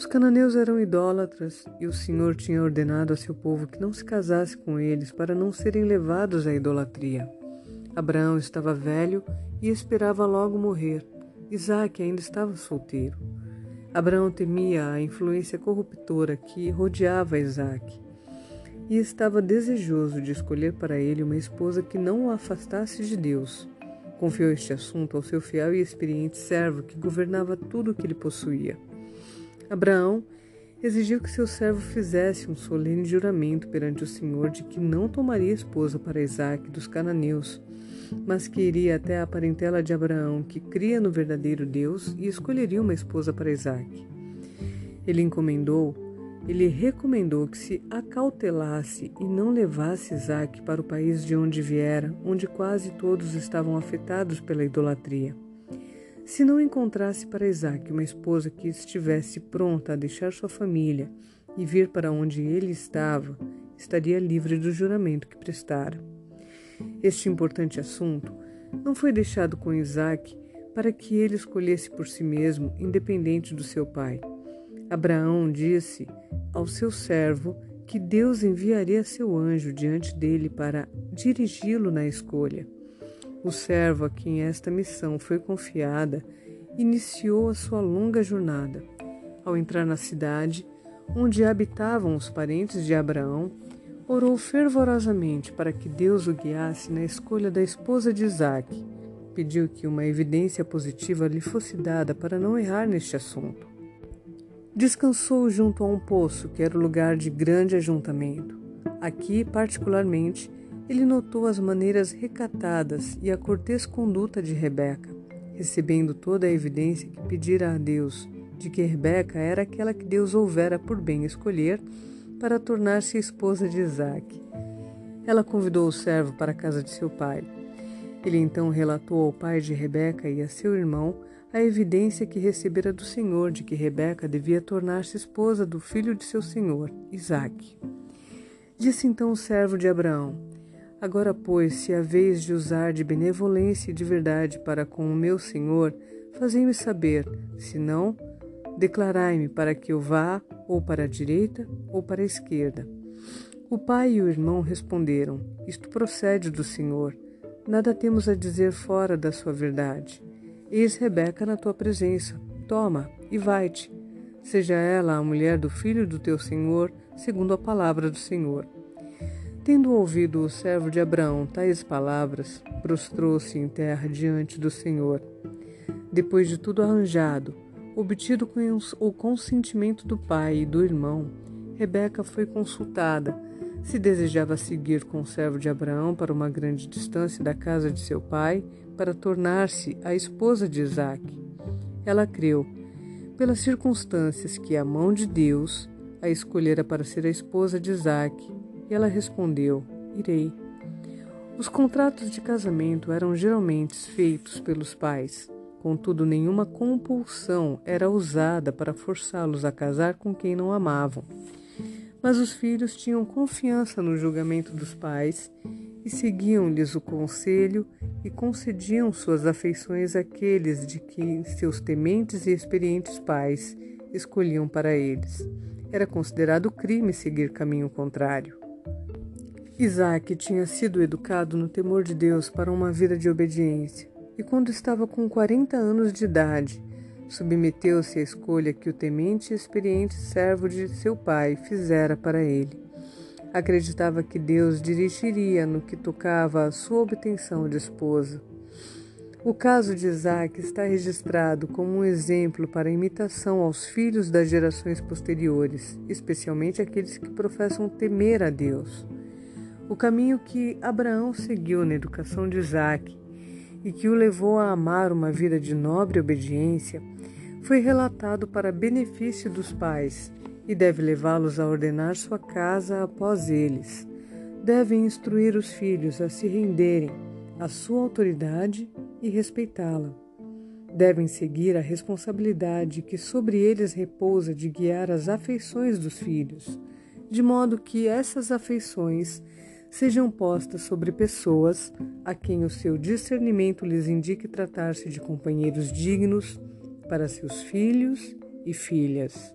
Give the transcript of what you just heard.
Os cananeus eram idólatras e o Senhor tinha ordenado a seu povo que não se casasse com eles para não serem levados à idolatria. Abraão estava velho e esperava logo morrer. Isaac ainda estava solteiro. Abraão temia a influência corruptora que rodeava Isaac e estava desejoso de escolher para ele uma esposa que não o afastasse de Deus. Confiou este assunto ao seu fiel e experiente servo que governava tudo o que ele possuía. Abraão exigiu que seu servo fizesse um solene juramento perante o Senhor de que não tomaria esposa para Isaac dos cananeus, mas que iria até a parentela de Abraão, que cria no verdadeiro Deus, e escolheria uma esposa para Isaac. Ele encomendou, ele recomendou que se acautelasse e não levasse Isaac para o país de onde viera, onde quase todos estavam afetados pela idolatria. Se não encontrasse para Isaac uma esposa que estivesse pronta a deixar sua família e vir para onde ele estava, estaria livre do juramento que prestara. Este importante assunto não foi deixado com Isaac para que ele escolhesse por si mesmo, independente do seu pai. Abraão disse ao seu servo que Deus enviaria seu anjo diante dele para dirigi-lo na escolha. O servo a quem esta missão foi confiada iniciou a sua longa jornada. Ao entrar na cidade, onde habitavam os parentes de Abraão, orou fervorosamente para que Deus o guiasse na escolha da esposa de Isaac. Pediu que uma evidência positiva lhe fosse dada para não errar neste assunto. Descansou junto a um poço, que era o lugar de grande ajuntamento. Aqui, particularmente, ele notou as maneiras recatadas e a cortês conduta de Rebeca, recebendo toda a evidência que pedira a Deus de que Rebeca era aquela que Deus houvera por bem escolher para tornar-se esposa de Isaac. Ela convidou o servo para a casa de seu pai. Ele então relatou ao pai de Rebeca e a seu irmão a evidência que recebera do Senhor de que Rebeca devia tornar-se esposa do filho de seu senhor, Isaque. Disse então o servo de Abraão: Agora, pois, se a vez de usar de benevolência e de verdade para com o meu senhor, fazei-me saber, se não, declarai-me para que eu vá ou para a direita ou para a esquerda. O pai e o irmão responderam: Isto procede do Senhor. Nada temos a dizer fora da sua verdade. Eis Rebeca na tua presença. Toma e vai-te. Seja ela a mulher do filho do teu senhor, segundo a palavra do Senhor. Tendo ouvido o servo de Abraão tais palavras, prostrou-se em terra diante do Senhor. Depois de tudo arranjado, obtido com o consentimento do pai e do irmão, Rebeca foi consultada se desejava seguir com o servo de Abraão para uma grande distância da casa de seu pai para tornar-se a esposa de Isaque. Ela creu, pelas circunstâncias, que a mão de Deus a escolhera para ser a esposa de e ela respondeu: Irei. Os contratos de casamento eram geralmente feitos pelos pais. Contudo, nenhuma compulsão era usada para forçá-los a casar com quem não amavam. Mas os filhos tinham confiança no julgamento dos pais e seguiam-lhes o conselho e concediam suas afeições àqueles de que seus tementes e experientes pais escolhiam para eles. Era considerado crime seguir caminho contrário. Isaac tinha sido educado no temor de Deus para uma vida de obediência, e quando estava com 40 anos de idade, submeteu-se à escolha que o temente e experiente servo de seu pai fizera para ele. Acreditava que Deus dirigiria no que tocava à sua obtenção de esposa. O caso de Isaac está registrado como um exemplo para imitação aos filhos das gerações posteriores, especialmente aqueles que professam temer a Deus. O caminho que Abraão seguiu na educação de Isaac e que o levou a amar uma vida de nobre obediência foi relatado para benefício dos pais e deve levá-los a ordenar sua casa após eles. Devem instruir os filhos a se renderem à sua autoridade e respeitá-la. Devem seguir a responsabilidade que sobre eles repousa de guiar as afeições dos filhos, de modo que essas afeições sejam postas sobre pessoas a quem o seu discernimento lhes indique tratar-se de companheiros dignos para seus filhos e filhas.